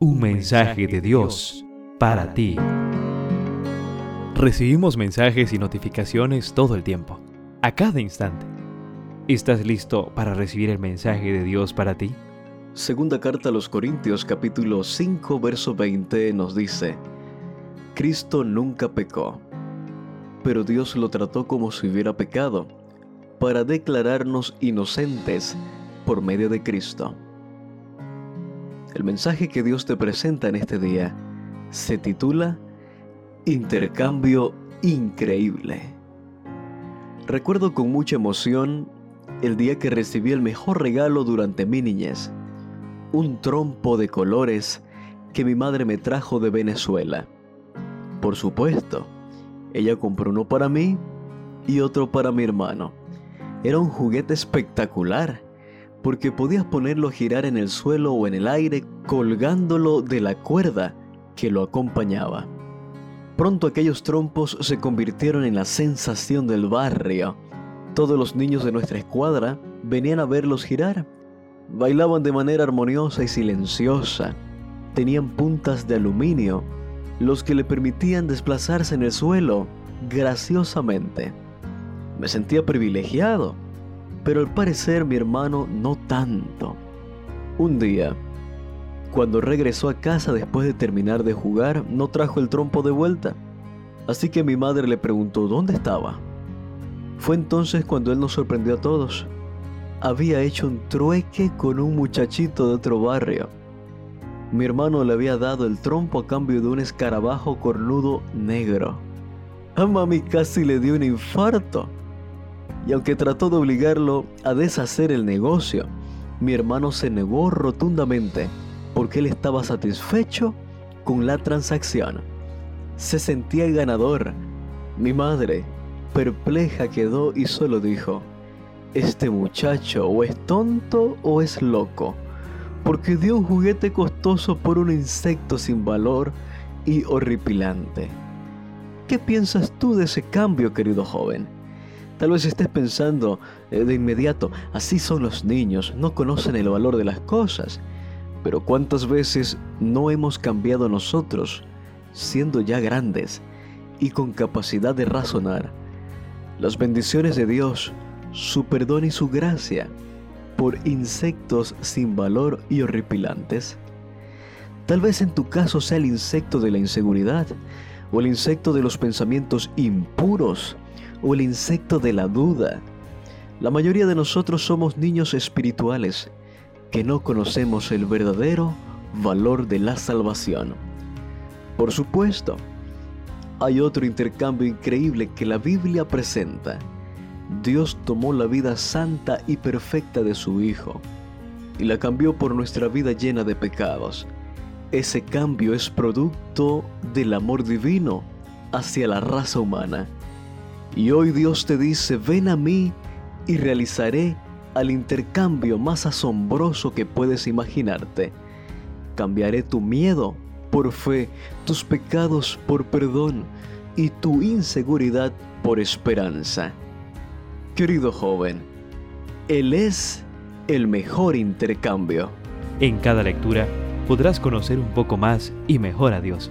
Un mensaje de Dios para ti. Recibimos mensajes y notificaciones todo el tiempo, a cada instante. ¿Estás listo para recibir el mensaje de Dios para ti? Segunda carta a los Corintios capítulo 5 verso 20 nos dice, Cristo nunca pecó, pero Dios lo trató como si hubiera pecado, para declararnos inocentes por medio de Cristo. El mensaje que Dios te presenta en este día se titula Intercambio Increíble. Recuerdo con mucha emoción el día que recibí el mejor regalo durante mi niñez, un trompo de colores que mi madre me trajo de Venezuela. Por supuesto, ella compró uno para mí y otro para mi hermano. Era un juguete espectacular porque podías ponerlo a girar en el suelo o en el aire colgándolo de la cuerda que lo acompañaba. Pronto aquellos trompos se convirtieron en la sensación del barrio. Todos los niños de nuestra escuadra venían a verlos girar. Bailaban de manera armoniosa y silenciosa. Tenían puntas de aluminio, los que le permitían desplazarse en el suelo graciosamente. Me sentía privilegiado pero al parecer mi hermano no tanto. Un día, cuando regresó a casa después de terminar de jugar, no trajo el trompo de vuelta. Así que mi madre le preguntó dónde estaba. Fue entonces cuando él nos sorprendió a todos. Había hecho un trueque con un muchachito de otro barrio. Mi hermano le había dado el trompo a cambio de un escarabajo cornudo negro. A mami casi le dio un infarto y aunque trató de obligarlo a deshacer el negocio, mi hermano se negó rotundamente porque él estaba satisfecho con la transacción. Se sentía ganador. Mi madre, perpleja, quedó y solo dijo, este muchacho o es tonto o es loco, porque dio un juguete costoso por un insecto sin valor y horripilante. ¿Qué piensas tú de ese cambio, querido joven? Tal vez estés pensando eh, de inmediato, así son los niños, no conocen el valor de las cosas. Pero ¿cuántas veces no hemos cambiado nosotros, siendo ya grandes y con capacidad de razonar, las bendiciones de Dios, su perdón y su gracia, por insectos sin valor y horripilantes? Tal vez en tu caso sea el insecto de la inseguridad o el insecto de los pensamientos impuros o el insecto de la duda. La mayoría de nosotros somos niños espirituales que no conocemos el verdadero valor de la salvación. Por supuesto, hay otro intercambio increíble que la Biblia presenta. Dios tomó la vida santa y perfecta de su Hijo y la cambió por nuestra vida llena de pecados. Ese cambio es producto del amor divino hacia la raza humana. Y hoy Dios te dice, ven a mí y realizaré al intercambio más asombroso que puedes imaginarte. Cambiaré tu miedo por fe, tus pecados por perdón y tu inseguridad por esperanza. Querido joven, Él es el mejor intercambio. En cada lectura podrás conocer un poco más y mejor a Dios